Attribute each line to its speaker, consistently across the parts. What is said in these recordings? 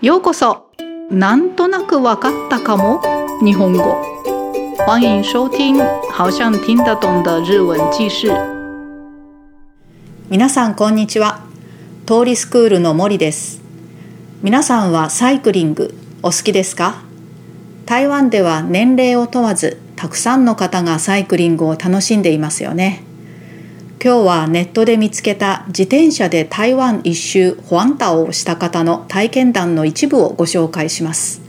Speaker 1: ようこそ。なんとなくわかったかも。日本語。欢迎收听好像听得懂的日文記事
Speaker 2: 皆さんこんにちは。通りスクールの森です。皆さんはサイクリングお好きですか？台湾では年齢を問わずたくさんの方がサイクリングを楽しんでいますよね。今日はネットで見つけた自転車で台湾一周ホアンタをした方の体験談の一部をご紹介します。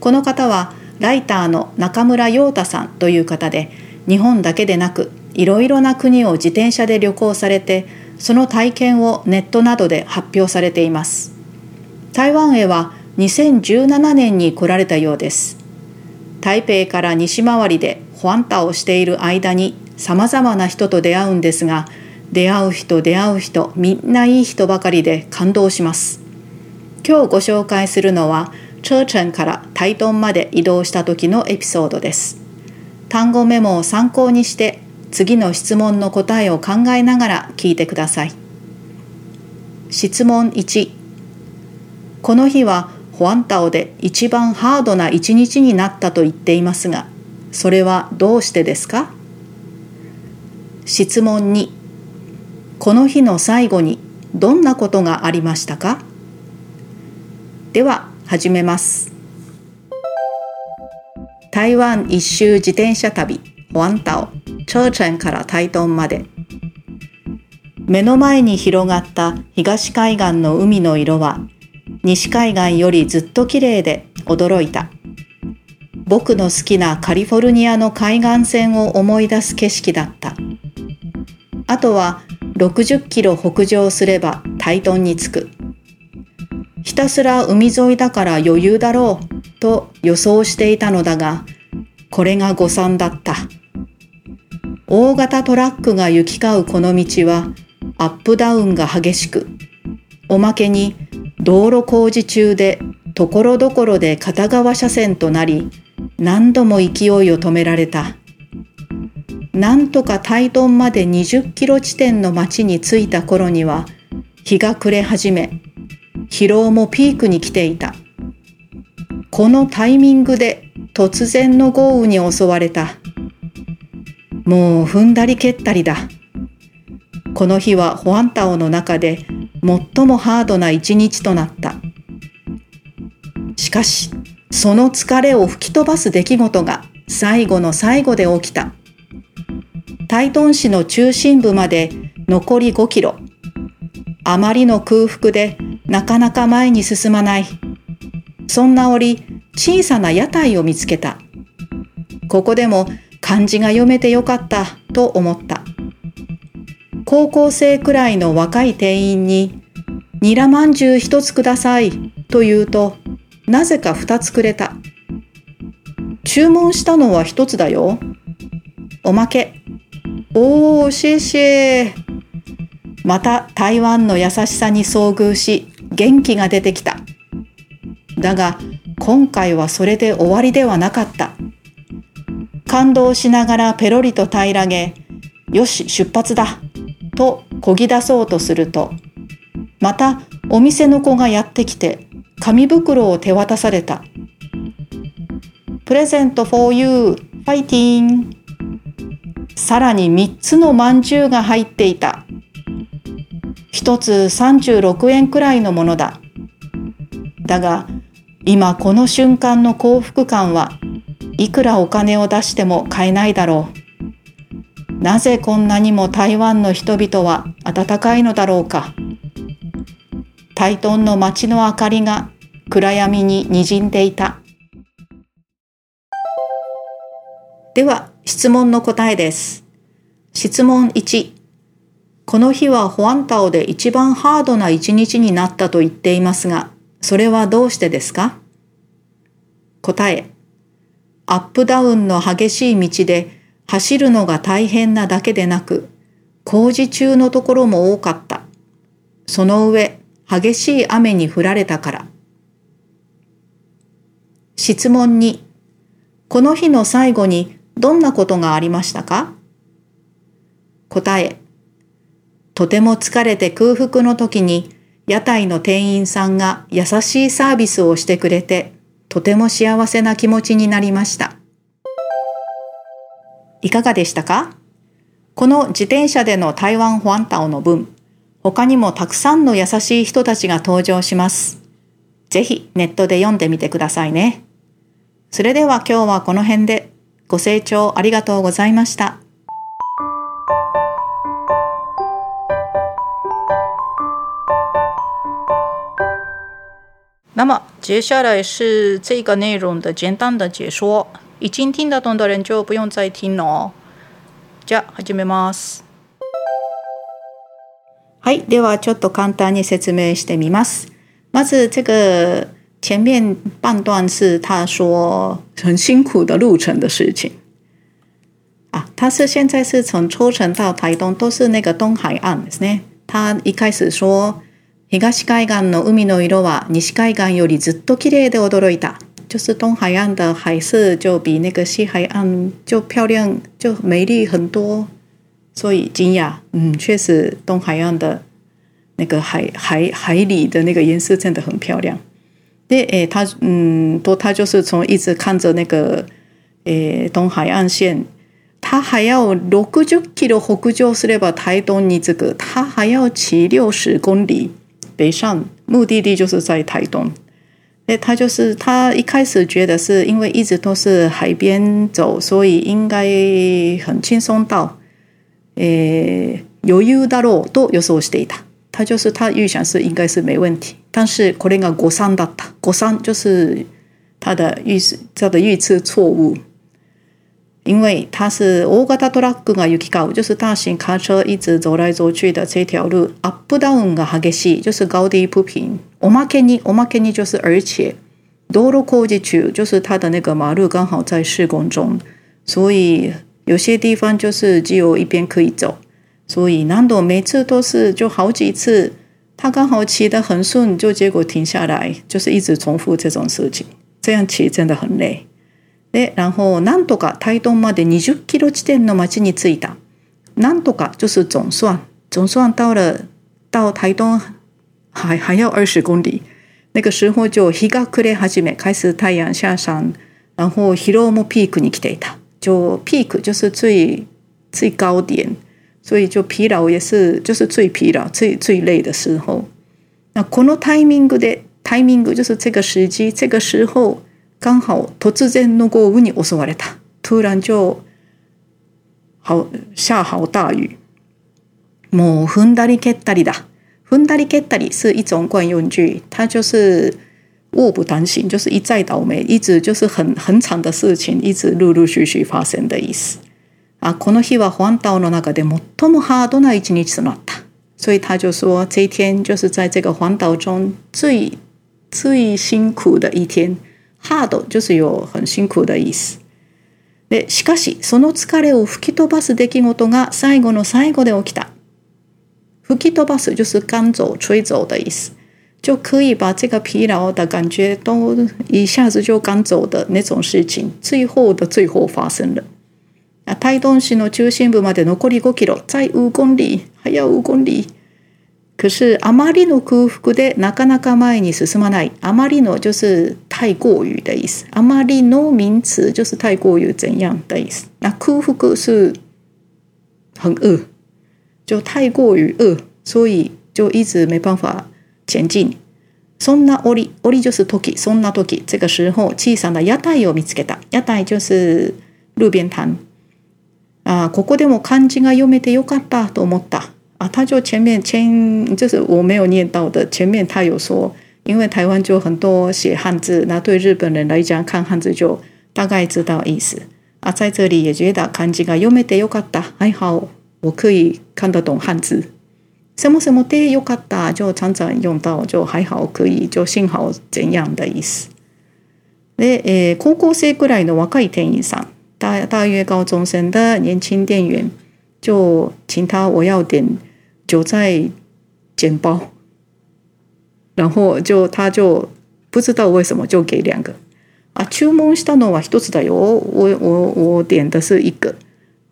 Speaker 2: この方はライターの中村陽太さんという方で日本だけでなくいろいろな国を自転車で旅行されてその体験をネットなどで発表されています。台湾へは2017年に来られたようです。台北から西回りでホアンタをしている間にさまざまな人と出会うんですが出会う人出会う人みんないい人ばかりで感動します。今日ご紹介するのはチョーチェンからタイトンまで移動した時のエピソードです。単語メモを参考にして次の質問の答えを考えながら聞いてください。質問1この日はホアンタオで一番ハードな一日になったと言っていますがそれはどうしてですか？質問2この日の最後にどんなことがありましたか？では始めます。台湾一周自転車旅ホアンタオチョーチェンから台東まで。目の前に広がった東海岸の海の色は西海岸よりずっと綺麗で驚いた。僕の好きなカリフォルニアの海岸線を思い出す景色だった。あとは60キロ北上すればタイトンに着く。ひたすら海沿いだから余裕だろうと予想していたのだが、これが誤算だった。大型トラックが行き交うこの道はアップダウンが激しく、おまけに道路工事中でところどころで片側車線となり、何度も勢いを止められた。なんとかタイトンまで20キロ地点の町に着いた頃には日が暮れ始め疲労もピークに来ていた。このタイミングで突然の豪雨に襲われた。もう踏んだり蹴ったりだ。この日はホアンタオの中で最もハードな一日となった。しかしその疲れを吹き飛ばす出来事が最後の最後で起きた。タイトン市の中心部まで残り5キロ。あまりの空腹でなかなか前に進まない。そんな折、小さな屋台を見つけた。ここでも漢字が読めてよかったと思った。高校生くらいの若い店員に、ニラまんじゅう一つくださいと言うと、なぜか二つくれた。注文したのは一つだよ。おまけ。おー、シェシェまた台湾の優しさに遭遇し、元気が出てきた。だが、今回はそれで終わりではなかった。感動しながらペロリと平らげ、よし、出発だとこぎ出そうとすると、またお店の子がやってきて、紙袋を手渡された。プレゼント for you, ファイティンさらに3つのまんじゅうが入っていた。1つ36円くらいのものだ。だが、今この瞬間の幸福感はいくらお金を出しても買えないだろう。なぜこんなにも台湾の人々は温かいのだろうか。タイトンの街の明かりが暗闇に滲んでいた。では質問の答えです。質問1。この日はホアンタオで一番ハードな一日になったと言っていますが、それはどうしてですか？答え。アップダウンの激しい道で走るのが大変なだけでなく、工事中のところも多かった。その上、激しい雨に降られたから。質問2。この日の最後にどんなことがありましたか？答え。とても疲れて空腹の時に屋台の店員さんが優しいサービスをしてくれて、とても幸せな気持ちになりました。いかがでしたか？この自転車での台湾ファンタオの文、他にもたくさんの優しい人たちが登場します。ぜひネットで読んでみてくださいね。それでは今日はこの辺でご清聴ありがとうございました。
Speaker 1: 那么接下来是这个内容的简单的解说，已经听得懂的人就不用再听了哦。じゃあ始めます。
Speaker 2: はい、ではちょっと簡単に説明してみます。まず这个前面半段是他说很辛苦的路程的事情。啊，他是现在是从抽城到台东都是那个东海岸ですね。他一开始说。東海岸の海の色は西海岸よりずっと綺麗で驚いた。就是东海岸的海色就比那个西海岸就漂亮，就美丽很多，所以惊讶。嗯，确实东海岸的那个海海海里的那个颜色真的很漂亮。 で、诶，他嗯，都他就是从一直看着那个诶东海岸线，他还要六十キロ北上すれば台東に着く，他还要骑六十公里。北上目的地就是在台东，哎，他就是他一开始觉得是因为一直都是海边走，所以应该很轻松到，诶，余裕だろうと予想していた。他就是他预想是应该是没问题，但是これが誤算だった。誤算就是他的预他的预测错误。因为它是大型トラックが行き交う，就是大型卡车一直走来走去的这条路，アップダウンが激しい，就是高低不平。おまけに、おまけに就是而且，道路工事中，就是它的那个马路刚好在施工中，所以有些地方就是只有一边可以走， 所以难度每次都是就好几次，他刚好骑得很顺，就结果停下来，就是一直重复这种事情，这样骑真的很累。で、然后なんとか台東まで20キロ地点の町に着いた。なんとか就是总算，总算到了到台东还还要二十公里。那个时候就日が暮れ始め，开始太阳下山，然后疲労もピークに来ていた。就 peak 就是最最高点， 所以就疲劳也是就是最疲劳、最最累的时候。那このタイミングでタイミング就是这个时机，这个时候。刚好突然の豪雨に襲われた。突然就好下好大雨。もう踏んだり蹴ったりだ。踏んだり蹴ったり是一种惯用句，它就是卧不单行，就是一再倒霉，一直就是很很惨的事情，一直陆陆续续发生的意思。 啊，この日は环島の中で最もハードな一日となった。所以他就说，这一天就是在这个环岛中最最辛苦的一天。ハード就是有很辛苦的意思。でしかしその疲れを吹き飛ばす出来事が最後の最後で起きた。吹き飛ばす就是赶走、吹走的意思，就可以把这个疲劳的感觉都一下子就赶走的那种事情，最后的最后发生了。台東市の中心部まで残り5キロ、再5公里，还要5公里。可是あまりの空腹でなかなか前に進まない。あまりの就是太过于的意思。あまりの名词就是太过于怎样的意思。那空腹是很饿，就太过于饿，所以就一直没办法前进。そんな折、折就是時、そんな時、这个时候小さな屋台を見つけた。屋台就是路边摊。あ、ここでも漢字が読めてよかったと思った。啊，他就前面前就是我没有念到的，前面他有说，因为台湾就很多写汉字，那对日本人来讲看汉字就大概知道意思啊，在这里也觉得漢字が読めてよかった，还好我可以看得懂汉字。什么什么でよかった就常常用到，就还好可以，就幸好怎样的意思。で、え高校生くらいの若い店員さん，大大约高中生的年轻店员。就请他我要点韭菜煎包，然后就他就不知道为什么就给两个啊。注文したのは一つだよ。我我我点的是一个。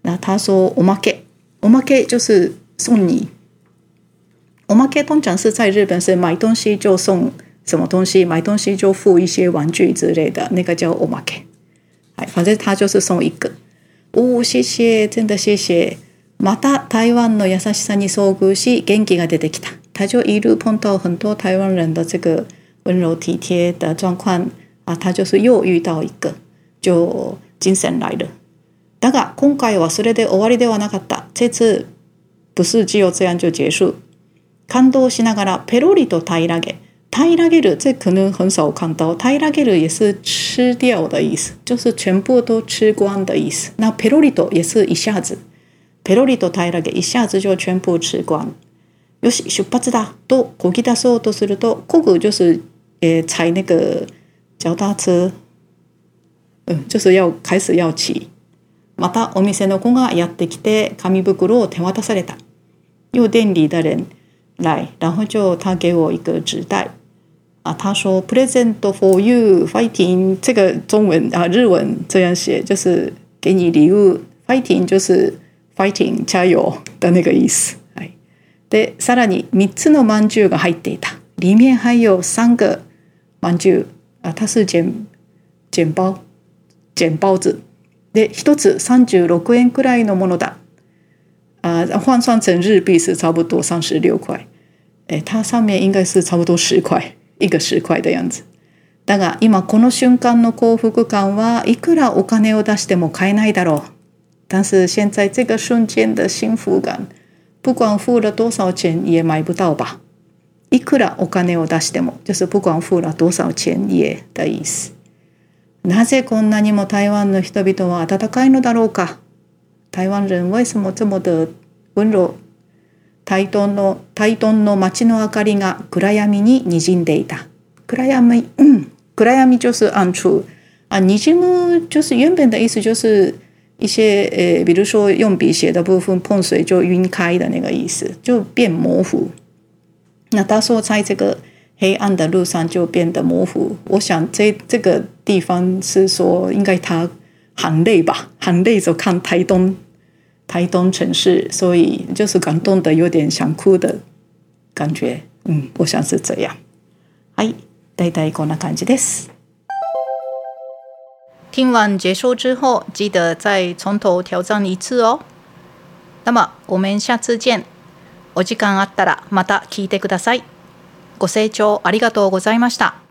Speaker 2: 那他说おまけ，おまけ就是送你。 おまけ通常是在日本是买东西就送什么东西，买东西就付一些玩具之类的，那个叫おまけ。 哎，反正他就是送一个。お谢谢，真的谢谢。また台湾の優しさに遭遇し元気が出てきた。他就一路碰到很多台湾人的这个温柔体贴的状况啊，他就是又遇到一个，就精神来了。だが今回はそれで終わりではなかった。这次不是只有这样就结束。感動しながらペロリと平らげ。平らげる，这可能很少看到。平らげる也是吃掉的意思，就是全部都吃光的意思。那ペロリと也是一下子，ペロリと平らげ一下子就全部吃光。よし出発だとこぎ出そうとすると、こぐ就是呃踩那个脚踏车，嗯，就是要开始要骑。またお店の子がやってきて紙袋を手渡された。又店里的人来，然后就他给我一个纸袋。 啊，他说 “present for you fighting”，这个中文啊日文这样写，就是给你礼物。fighting 就是 fighting 加油的那个意思。哎，でさらに三つの饅頭が入っていた。里面还有三个饅頭啊，它是简简包简包子。で一つ三十六円くらいのものだ。啊，换算成日币是差不多三十六块。哎，它上面应该是差不多十块。 一个十块的样子。だが今この瞬間の幸福感はいくらお金を出しても買えないだろう。但是现在这个瞬间的幸福感，不管付了多少钱也买不到吧。いくらお金を出しても，就是不管付了多少钱也的意思。なぜこんなにも台湾の人々は温かいのだろうか？台湾人为什么这么的温柔？台東の台東の街の明かりが暗闇に滲んでいた。暗闇、嗯，暗闇就是暗处啊，滲む就是原本的意思就是一些呃，比如说用笔写的部分碰水就晕开的那个意思，就变模糊。那他说在这个黑暗的路上就变得模糊。我想这这个地方是说应该他很累吧，很累就看台东。台东城市，所以就是感动的有点想哭的感觉。嗯，我想是这样。はい、大体こんな感じです。
Speaker 1: 听完结束之后，记得再从头挑战一次哦。那么我们下次见。お時間あったらまた聞いてください。ご清聴ありがとうございました。